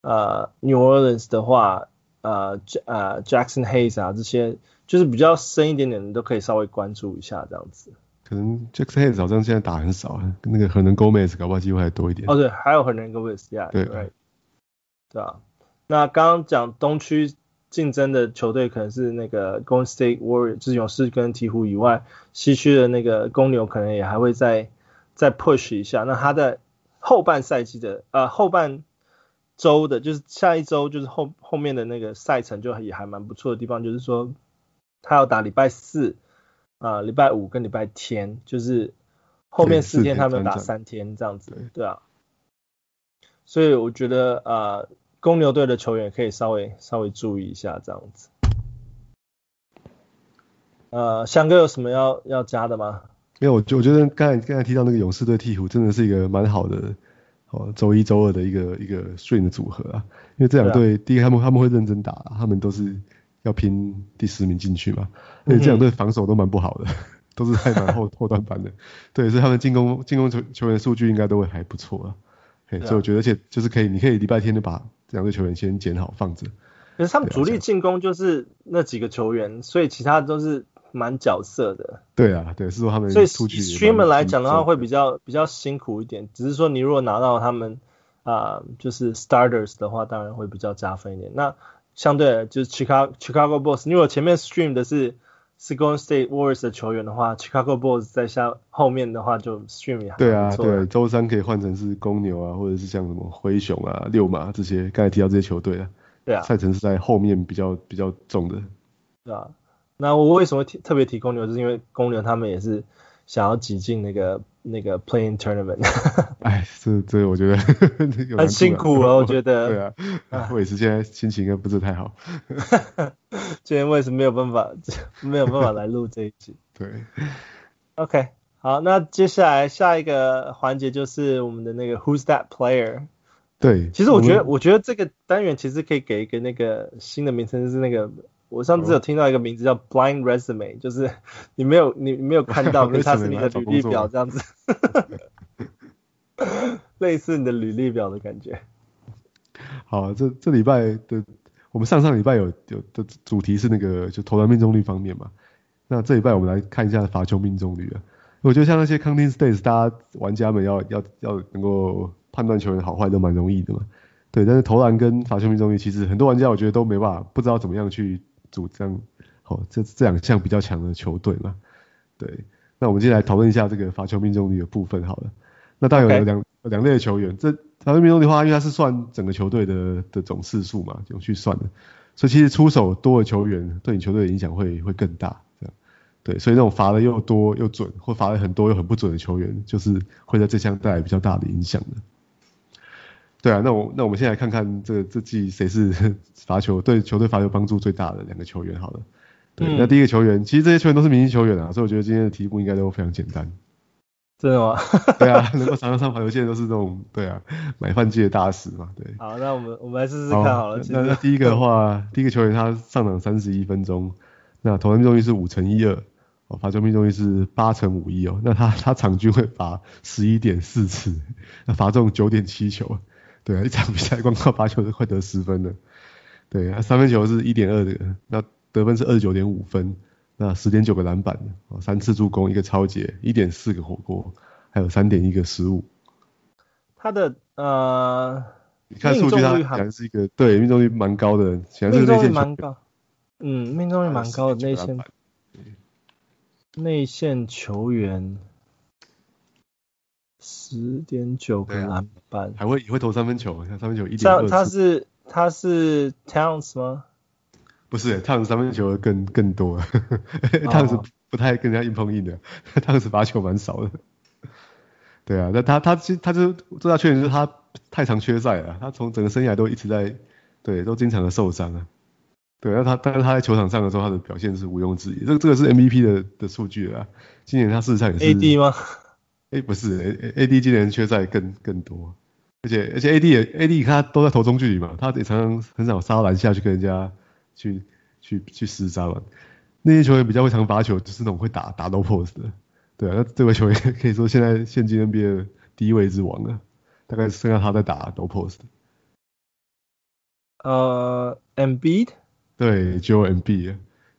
呃 New Orleans 的话，呃呃 Jackson Hayes 啊这些，就是比较深一点点的，都可以稍微关注一下这样子。可能 Jackson Hayes 好像现在打很少，那个可能 Gomez 搞不好机会还多一点。哦，对，还有 Hernangomez，yeah, 对。Right. 对啊，那刚刚讲东区竞争的球队可能是那个 Golden State Warriors，就是勇士跟鹈鹕以外，西区的那个公牛可能也还会再再 push 一下。那他在后半赛季的呃后半周的，就是下一周就是后后面的那个赛程就也还蛮不错的地方，就是说他要打礼拜四啊、呃、礼拜五跟礼拜天，就是后面四天他们打三天这样子，对，对啊，所以我觉得啊。呃公牛队的球员可以稍微稍微注意一下这样子。呃，翔哥有什么要要加的吗？没有，我就我觉得刚才刚才提到那个勇士队鵜鹕真的是一个蛮好的哦，周一周二的一个一个 stream 的组合啊。因为这两队，啊、第一个他们他们会认真打，他们都是要拼第十名进去嘛。而且这两队防守都蛮不好的，都是太蛮后后段班的。对，所以他们进攻进攻球球员数据应该都会还不错啊。对，所以我觉得，而且就是可以，你可以礼拜天就把这两队球员先捡好放着。可是他们主力进攻就是那几个球员，所以其他都是蛮角色的。对啊，对，是说他们所以 streamer 来讲的话会比较比较辛苦一点。只是说你如果拿到他们啊、呃，就是 starters 的话，当然会比较加分一点。那相对就是 Chicago Chicago Bulls，如果前面 stream 的是。是 Golden State Warriors 的球员的话，Chicago Bulls 在下后面的话就 stream 也还不错。对啊，对，周三可以换成是公牛啊，或者是像什么灰熊啊、六马这些，刚才提到这些球队啊。对啊。赛程是在后面比较比较重的。对啊。那我为什么提特别提公牛，就是因为公牛他们也是想要挤进那个。那个 Playing Tournament，哎，这这我觉得 很辛苦啊，我觉得。对啊，我也是现在心情应该不是太好。今天我也是没有办法，没有办法来录这一集。对。OK，好，那接下来下一个环节就是我们的那个 Who's That Player？对。其实我觉得，我觉得这个单元其实可以给一个那个新的名称，就是那个。我上次有听到一个名字叫 Blind Resume，就是你没有你没有看到，跟它是你的履历表这样子，类似你的履历表的感觉。好，这这礼拜的我们上上礼拜有有的主题是那个就投篮命中率方面嘛，那这礼拜我们来看一下罚球命中率啊。我觉得像那些 Counting Stats，大家玩家们要要要能够判断球员好坏都蛮容易的嘛。对，但是投篮跟罚球命中率，其实很多玩家我觉得都没办法，不知道怎么样去。主张好，这这两项比较强的球队嘛，对。那我们接下来讨论一下这个罚球命中率的部分好了。那当然有两两.类的球员，这罚球命中率的话，因为它是算整个球队的的总次数嘛，就去算的。所以其实出手多的球员对你球队的影响会会更大，这样。对，所以那种罚的又多又准，或罚的很多又很不准的球员，就是会在这项带来比较大的影响的。对啊，那我那我们先来看看这这季谁是 罚球对球队罚球帮助最大的两个球员好了。对，嗯、那第一个球员，其实这些球员都是明星球员啊，所以我觉得今天的题目应该都非常简单。真的吗？对啊，能够常常上罚球线都是这种对啊买饭界的大师嘛。对。好，那我们我们来试试看好了。好那那第一个的话，第一个球员他上场三十一分钟，那投篮命中率是五乘一二，哦，罚球命中率是八乘五一哦，那他他场均会罚十一点四次，那罚中九点七球。对啊，一场比赛光靠罚球就快得十分了。对啊，三分球是一点二的，那得分是二十九点五分，那十点九个篮板，三次助攻，一个超截，一点四个火锅，还有三点一个失误。他的呃，你看数据，他显然是一个对命中率蛮高的，显然是内线蛮高。嗯，命中率蛮高的内线。内线球员十点九个篮板，还会也会投三分球，像三分球一点二。他是他是 Towns 吗？不是，Towns 三分球更更多，Towns 不太跟人家硬碰硬的，Towns 罚球蛮少的。对啊，那他他其实他就最大缺点就是他太常缺赛了，他从整个生涯都一直在对都经常的受伤啊。对，那他但是他在球场上的时候，他的表现是毋庸置疑。这个这个是 MVP 的的数据啊。今年他事实上也是 AD 吗？哎，不是，AD 今年缺赛更更多，而且而且 AD 也 AD 他都在投中距离嘛，他也常常很少杀篮下去跟人家去去去厮杀嘛。那些球员比较会常罚球，就是那种会打打 low post 的。对啊，那这位球员 可以说现在现今 NBA 的第一位之王了，大概剩下他在打 low post。呃，Embiid。对，Joel Embiid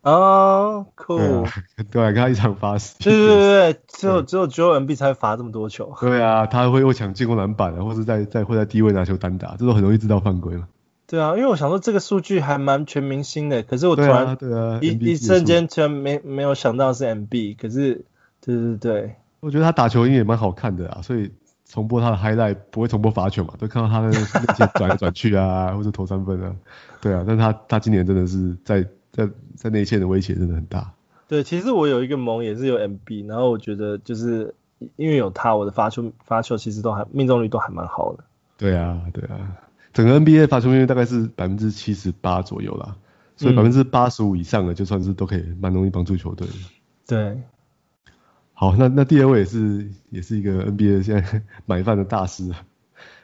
哦，cool，对，跟他一场罚死。对对对对，只有只有 Joel Embiid 才罚这么多球。对啊，他会又抢进攻篮板啊，或者在在会在低位拿球单打，这都很容易制造犯规嘛。对啊，因为我想说这个数据还蛮全明星的，可是我突然对啊，一一瞬间突然没没有想到是 Embiid，可是对对对，我觉得他打球也蛮好看的啊，所以重播他的 highlight 不会重播罚球嘛，都看到他那那些转来转去啊，或者投三分啊。对啊，但他他今年真的是在在在内线的威胁真的很大。对，其实我有一个盟也是有 MB，然后我觉得就是因为有他，我的发球发球其实都还命中率都还蛮好的。对啊，对啊，整个 NBA 发球命中率大概是百分之七十八左右啦，所以百分之八十五以上的就算是都可以蛮容易帮助球队的。对。好，那那第二位也是也是一个 NBA 现在 买饭的大师啊。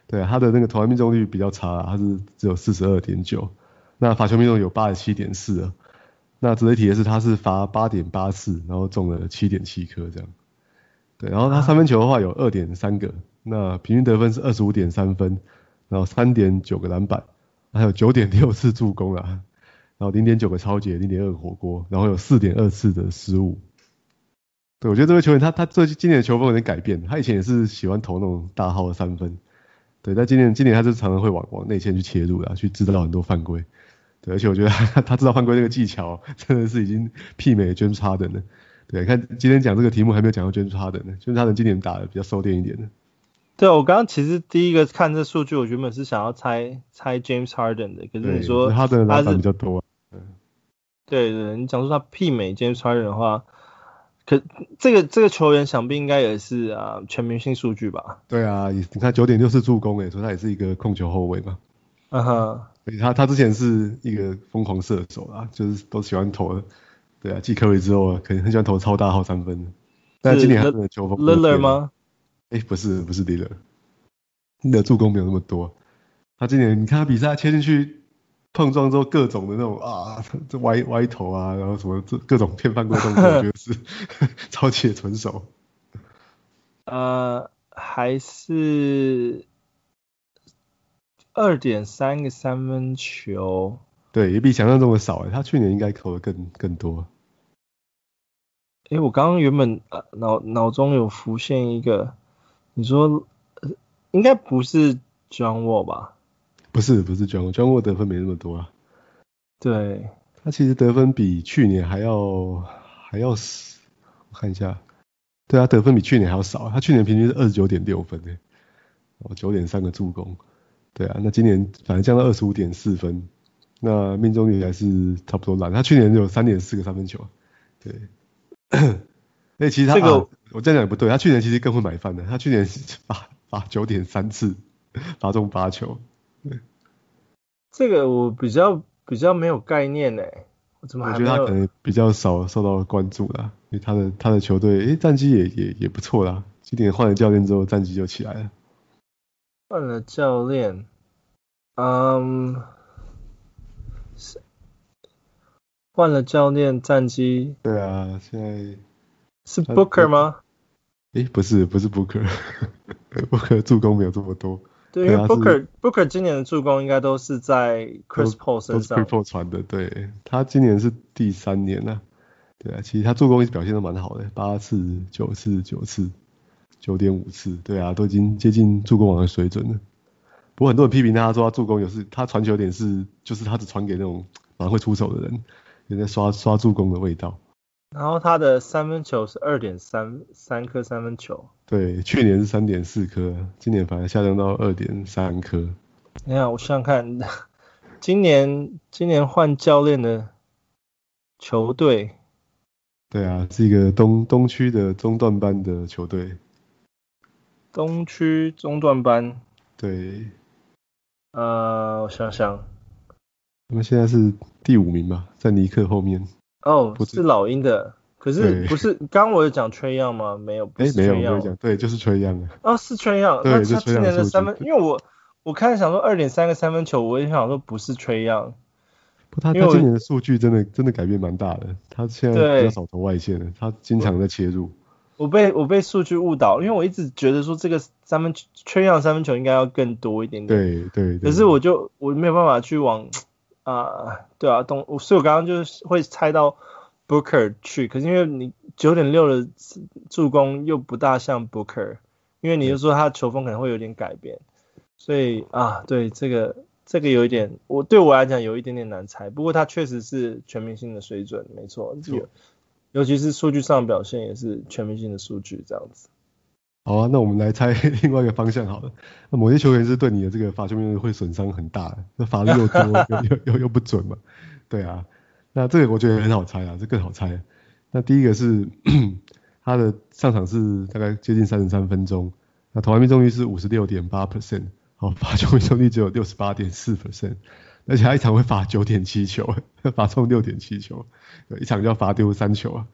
对啊，他的那个投篮命中率比较差啊，他是只有四十二点九。那罚球命中有八十七点四啊，那值得一提的是他是罚八点八次，然后中了七点七颗这样。对，然后他三分球的话有二点三个，那平均得分是二十五点三分，然后三点九个篮板，还有九点六次助攻啊，然后零点九个抄截，零点二个火锅，然后有四点二次的失误。对，我觉得这位球员他他最近今年的球风有点改变，他以前也是喜欢投那种大号的三分，对，但今年今年他就常常会往往内线去切入啊，去制造很多犯规。对，而且我觉得他，他知道犯规这个技巧，真的是已经媲美 James Harden 了。对，看今天讲这个题目还没有讲到 James Harden 呢，James Harden 今年打的比较收敛一点的。对，我刚刚其实第一个看这数据，我原本是想要猜猜 James Harden 的，可是你说他的篮板比较多，啊。对对，你讲说他媲美 James Harden 的话，可这个这个球员想必应该也是啊全明星数据吧？对啊，你看九点六次助攻，诶，说他也是一个控球后卫嘛。嗯哼。他他之前是一个疯狂射手啊，就是都喜欢投的，对啊，继科瑞之后，可能很喜欢投超大号三分。但今年他的球风，Lillard 吗？哎，不是不是 Lillard，你的助攻没有那么多。他今年你看他比赛切进去碰撞之后，各种的那种啊，这歪歪头啊，然后什么这各种偏犯规动作，我觉得是 超级的纯熟。呃，还是。二点三个三分球，对，也比想象中的少。他去年应该投的更更多。哎，我刚刚原本呃脑脑中有浮现一个，你说应该不是 John Wall 吧？不是，不是 John Wall，John Wall 得分没那么多啊。对，他其实得分比去年还要还要少，我看一下，对啊，得分比去年还要少。他去年平均是二十九点六分诶，哦，九点三个助攻。对啊，那今年反正降到二十五点四分，那命中率还是差不多烂。他去年有三点四个三分球，对。那 其实他、这个啊、我这样讲也不对，他去年其实更会买饭的，他去年 罚罚九点三次，罚中八球。对。这个我比较比较没有概念诶，我怎么还我觉得他可能比较少受到关注啦，因为他的他的球队诶战绩也也也不错啦，今年换了教练之后战绩就起来了。换了教练，嗯，是换了教练，战绩。对啊，现在是 Booker 吗？诶，不是，不是 Booker，Booker 助攻没有这么多。对，因为 Booker Booker 今年的助攻应该都是在 Chris Paul 身上。Chris Paul 传的，对，他今年是第三年了，啊，对啊，其实他助攻一直表现都蛮好的，八次、九次、九次、九点五次，对啊，都已经接近助攻王的水准了。不过很多人批评他说他助攻有时他传球点是就是他只传给那种马上会出手的人，有点刷刷助攻的味道。然后他的三分球是二点三三颗三分球，对，去年是三点四颗，今年反而下降到二点三颗。你看，我想想看，今年今年换教练的球队，对啊，是一个东东区的中段班的球队。东区中段班，对，呃，我想想，他们现在是第五名吧，在尼克后面。哦，不是老鹰的，可是不是刚刚我有讲 Trae Young 吗？没有，哎，没有没有讲，对，就是 Trae Young 哦，是 Trae Young，那他今年的三分，因为我我开始想说二点三个三分球，我也想说不是 Trae Young。不，他他今年的数据真的真的改变蛮大的，他现在比较少投外线了，他经常在切入。我被我被数据误导，因为我一直觉得说这个三分 Trae Young 三分球应该要更多一点点，对对。可是我就我没有办法去往啊，对啊，东，所以我刚刚就是会猜到。Booker 去，可是因为你九点六的助攻又不大像 Booker，因为你就说他的球风可能会有点改变，所以啊，对这个这个有一点，我对我来讲有一点点难猜。不过他确实是全明星的水准，没错，有，尤其是数据上的表现也是全明星的数据这样子。好啊，那我们来猜另外一个方向好了。那某些球员是对你的这个罚球命中率会损伤很大的，那罚的又多 又又又又不准嘛？对啊。那这个我觉得很好猜啊，这更好猜。那第一个是 他的上场是大概接近三十三分钟，那投篮命中率是五十六点八 percent，好，罚球命中率只有六十八点四 percent，而且他一场会罚九点七球，罚中六点七球，一场就要罚丢三球啊。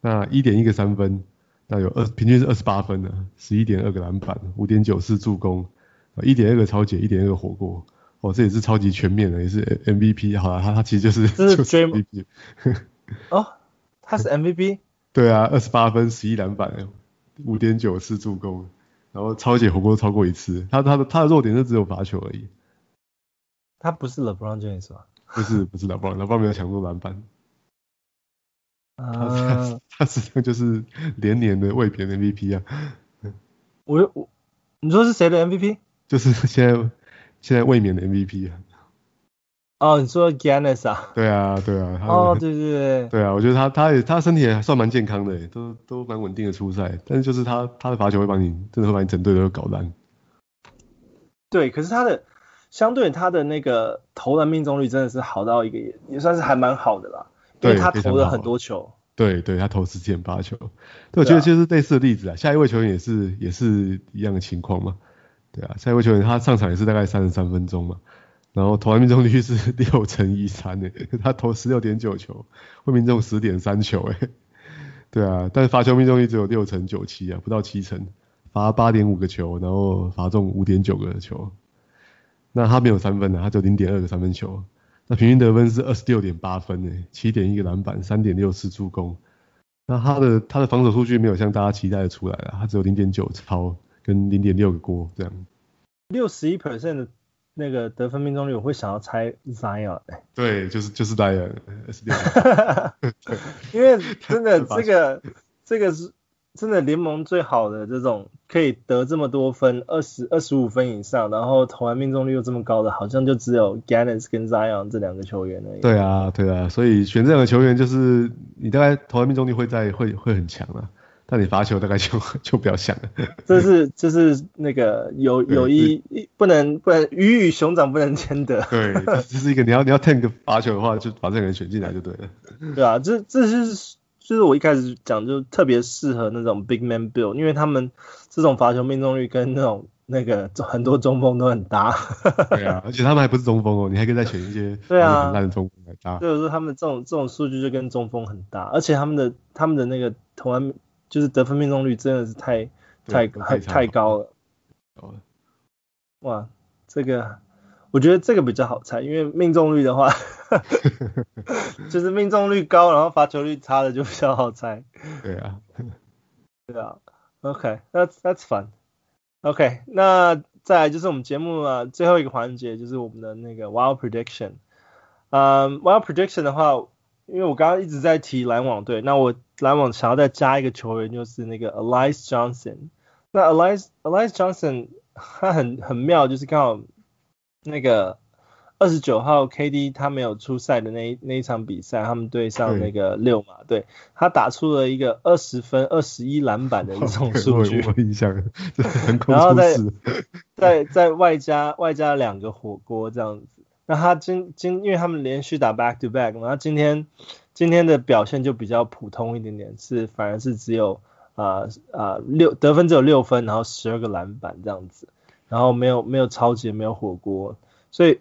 那一点一个三分，那有二平均是二十八分呢，十一点二个篮板，五点九四助攻，一点二个超解，一点二个火锅。哦，这也是超级全面的，也是 MVP。好了，他他其实就是这是 MVP。哦，他是 MVP。对啊，二十八分，十一篮板，五点九次助攻，然后超解火锅超过一次。他他的他的弱点就只有罚球而已。他不是 LeBron James 吧？不是不是 LeBron，LeBron 没有抢过篮板。啊、uh,。他实际上就是连年的卫冕 MVP 啊。我我，你说是谁的 MVP？就是现在。现在卫冕的 MVP 啊！哦，你说 Giannis 啊？对啊，对啊。哦，对对对。对啊，我觉得他他也他身体也还算蛮健康的，都都蛮稳定的出赛。但是就是他他的罚球会把你真的会把你整队都搞烂。对，可是他的相对他的那个投篮命中率真的是好到一个也也算是还蛮好的啦。对，因为他投了很多球。对对，他投十七点八球。对，我觉得就是类似的例子啊。下一位球员也是也是一样的情况嘛。对啊，下一位球员他上场也是大概三十三分钟嘛，然后投篮命中率是 六成一三诶，他投十六点九球，会命中十点三球诶，对啊，但是罚球命中率只有六成九七啊，不到七成，罚八点五个球，然后罚中五点九个球，那他没有三分啊，他只有零点二个三分球，那平均得分是二十六点八分诶，七点一个篮板，三点六次助攻，那他的他的防守数据没有像大家期待的出来啊，他只有零点九超。跟零点六个锅这样，六十一 percent 的那个得分命中率，我会想要猜 Zion。对，就是就是 Zion。因为真的 这个这个是真的联盟最好的这种可以得这么多分，二十二十五分以上，然后投篮命中率又这么高的，好像就只有 Giannis 跟 Zion 这两个球员而已。对啊，对啊，所以选这两个球员就是你大概投篮命中率会在会会很强啊。但你罚球大概就就不要想了。这是这是那个有有一不能不能鱼与熊掌不能兼得。对，这是一个你要你要 tank 罚球的话，就把这个人选进来就对了。对啊，这这就是就是我一开始讲就特别适合那种 big man build，因为他们这种罚球命中率跟那种那个很多中锋都很搭。对啊，而且他们还不是中锋哦，你还可以再选一些对啊很烂的中锋来搭。所以说他们这种这种数据就跟中锋很搭，而且他们的他们的那个投篮。就是得分命中率真的是太太太太高了。哇，这个我觉得这个比较好猜，因为命中率的话，就是命中率高，然后罚球率差的就比较好猜。对啊，对啊。OK，that's that's fun。OK，那再来就是我们节目啊最后一个环节，就是我们的那个 Wild Prediction。嗯，Wild Prediction 的话，因为我刚刚一直在提篮网队，那我篮网想要再加一个球员，就是那个 Alize Johnson。那 Alize Alize Johnson 他很很妙，就是刚好那个。二十九号 KD 他没有出赛的那一那一场比赛，他们对上那个六马队，对他打出了一个二十分、二十一篮板的一种数据，我印象，然后再再再外加外加两个火锅这样子。那他今今因为他们连续打 back to back，然后今天今天的表现就比较普通一点点，是反而是只有啊啊六得分只有六分，然后十二个篮板这样子，然后没有没有超级没有火锅，所以。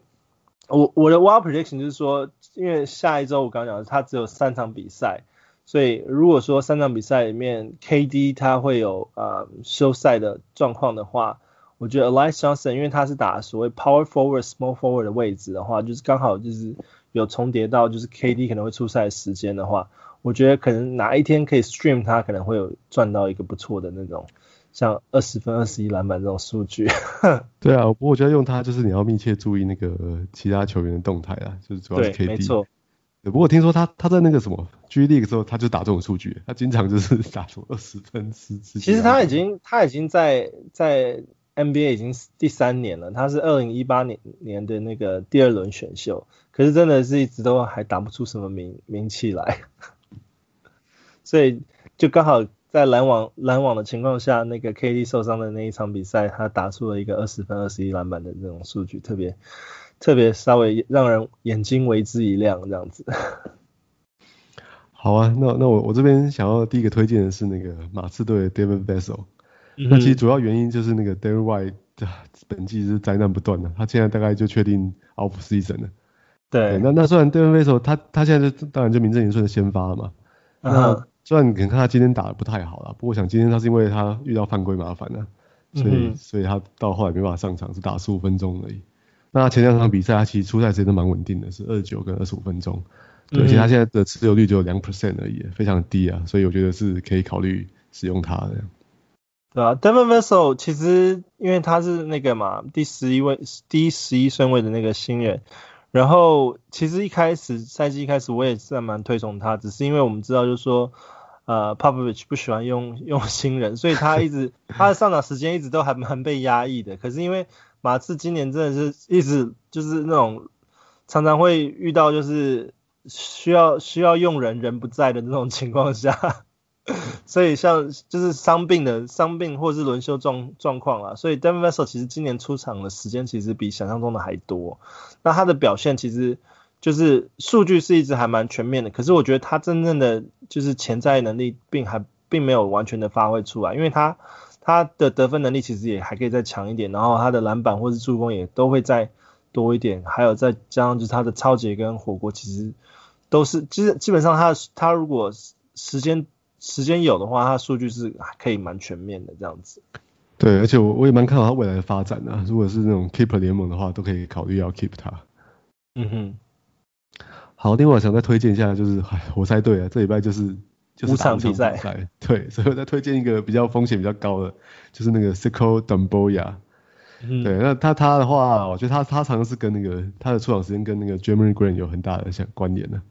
我我的 wild prediction 就是说，因为下一周我刚讲的，他只有三场比赛，所以如果说三场比赛里面 KD 他会有呃休赛的状况的话，我觉得 Alize Johnson 因为他是打所谓 power forward small forward 的位置的话，就是刚好就是有重叠到就是 KD 可能会出赛时间的话，我觉得可能哪一天可以 stream 他可能会有赚到一个不错的那种。像二十分、二十一篮板这种数据，对啊，不过我觉得用它就是你要密切注意那个其他球员的动态啊，就是主要是 KD。没错。不过听说他他在那个什么 G League 的时候，他就打这种数据，他经常就是 打出二十分、十十。其实他已经他已经在在 NBA 已经第三年了，他是二零一八年年的那个第二轮选秀，可是真的是一直都还打不出什么名名气来，所以就刚好。在拦网拦网的情况下，那个 KD 受伤的那一场比赛，他打出了一个二十分、二十一篮板的这种数据，特别特别稍微让人眼睛为之一亮这样子。好啊，那那我我这边想要第一个推荐的是那个马刺队的 David Vassell。嗯、那其实主要原因就是那个 Derrick White 本季是灾难不断的，他现在大概就确定 off season 了。对，对，那那虽然 David Vassell 他他现在就当然就名正言顺的先发了嘛。嗯、那虽然你可能看他今天打的不太好了，不过我想今天他是因为他遇到犯规麻烦了，所以、嗯、所以他到后来没办法上场，只打十五分钟而已。那他前两场比赛他其实出赛时间都蛮稳定的，是二十九跟二十五分钟，对，而且他现在的持有率只有两 percent 而已，非常低啊，所以我觉得是可以考虑使用他的。对啊，Devin Vassell 其实因为他是那个嘛第十一位第十一顺位的那个新人。然后其实一开始赛季一开始我也是蛮推崇他，只是因为我们知道就是说，呃，Popovich 不喜欢用 用新人，所以他一直他的上场时间一直都还蛮被压抑的。可是因为马刺今年真的是一直就是那种常常会遇到就是需要需要用人人不在的那种情况下。所以像就是伤病的伤病或是轮休状状况啊，所以 Devin Vassell 其实今年出场的时间其实比想象中的还多。那他的表现其实就是数据是一直还蛮全面的，可是我觉得他真正的就是潜在能力并还并没有完全的发挥出来，因为他他的得分能力其实也还可以再强一点，然后他的篮板或是助攻也都会再多一点，还有再加上就是他的超级跟火锅其实都是其实基本上他他如果时间时间有的话，他数据是可以蛮全面的这样子。对，而且我我也蛮看好他未来的发展的、啊。如果是那种 keeper 联盟的话，都可以考虑要 keep 他。嗯哼。好，另外我想再推荐一下，就是我猜对了，这礼拜就是就是场比赛。对，所以我再推荐一个比较风险比较高的，就是那个 Sekou Doumbouya。嗯。对，那他他的话，我觉得他他常常是跟那个他的出场时间跟那个 Jerami Grant 有很大的相关联的。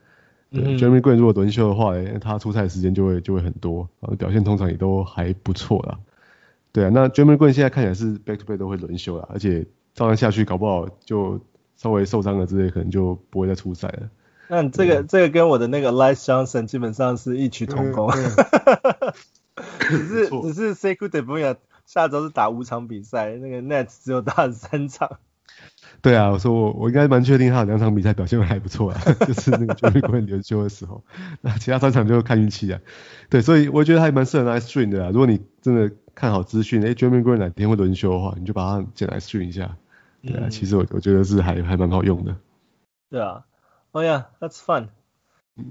对，Jerami Grant 如果轮休的话，他出赛时间就会就会很多，然后表现通常也都还不错啦。对啊，那 Jerami Grant 现在看起来是 back to back 都会轮休啦，而且照样下去，搞不好就稍微受伤了之类，可能就不会再出赛了。那这个这个跟我的那个 Alize Johnson 基本上是异曲同工，只是只是 Sekou Doumbouya 下周是打五场比赛，那个 Nets 只有打三场。对啊，我说我我应该蛮确定他有两场比赛表现还不错啊，就是那个 Jerami Grant 轮休的时候，那其他三场就看运气啊。对，所以我觉得还蛮适合拿来 stream 的啊。如果你真的看好资讯，哎，Jerami Grant 哪天会轮休的话，你就把它捡来 stream 一下。对啊，嗯、其实我我觉得是还还蛮好用的。对啊，Oh yeah，that's fun。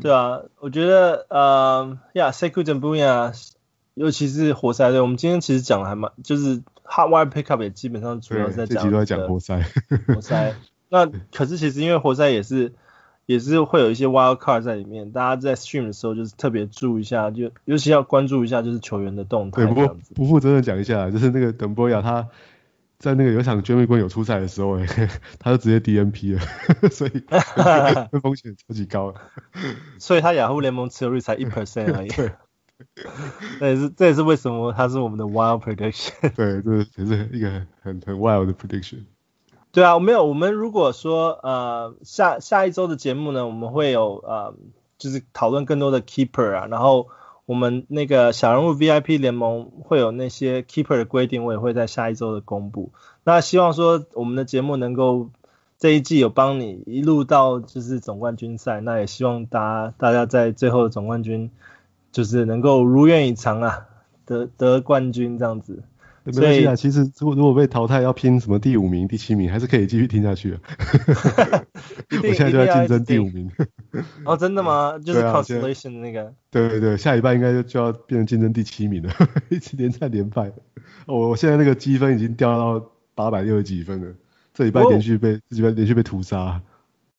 对啊，我觉得呃，Yeah，Sekou Doumbouya 尤其是活塞队，我们今天其实讲的还蛮就是。Hot wire pickup 也基本上主要是在讲，这集都在讲活塞。活塞，那可是其实因为活塞也是也是会有一些 wild card 在里面，大家在 stream 的时候就是特别注意一下，就尤其要关注一下就是球员的动态。对，不过不负责任讲一下，就是那个邓波亚他在那个有一场 Jeremy Grant 有出赛的时候，哎，他就直接 DNP 了，所以风险超级高。所以他雅虎联盟持有率才一 percent 而已。对，这也是这也是为什么他是我们的 wild prediction。对，这也是一个很很 wild 的 prediction。对啊，没有，我们如果说呃下下一周的节目呢，我们会有呃就是讨论更多的 keeper 啊，然后。我们那个小人物 VIP 联盟会有那些 keeper 的规定，我也会在下一周的公布。那希望说我们的节目能够这一季有帮你一路到就是总冠军赛，那也希望大家大家在最后的总冠军就是能够如愿以偿啊，得得冠军这样子。没关系啊，其实如果如果被淘汰要拼什么第五名、第七名，还是可以继续听下去的。我现在就在竞争第五名。哦，真的吗？就是 constellation 那个。对对对，下礼拜应该就就要变成竞争第七名了，一直连战连败。我我现在那个积分已经掉到八百六十几分了，这礼拜连续被这礼拜连续被屠杀。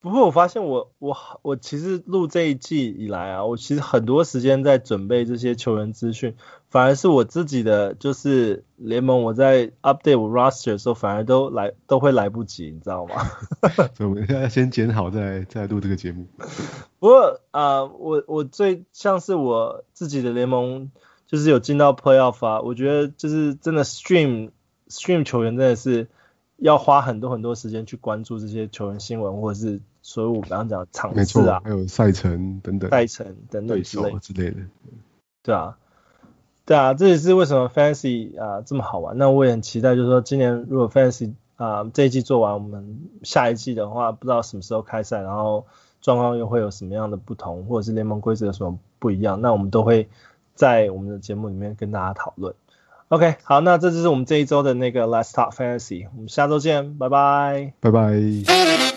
不过我发现我我我其实录这一季以来啊，我其实很多时间在准备这些球员资讯，反而是我自己的就是联盟我在 update 我 roster 的时候，反而都来都会来不及，你知道吗？所以我们要先剪好再再录这个节目。不过啊、呃，我我最像是我自己的联盟，就是有进到 playoff 啊，我觉得就是真的 stream stream 球员真的是要花很多很多时间去关注这些球员新闻或者是。所以我刚刚讲场次啊，还有赛程等等，赛程等等之类之类的，对啊，对啊，这也是为什么 Fantasy 啊这么好玩。那我也很期待，就是说今年如果 Fantasy 啊这一季做完，我们下一季的话，不知道什么时候开赛，然后状况又会有什么样的不同，或者是联盟规则有什么不一样，那我们都会在我们的节目里面跟大家讨论。OK，好，那这就是我们这一周的那个 Let's Talk Fantasy，我们下周见，拜拜，拜拜。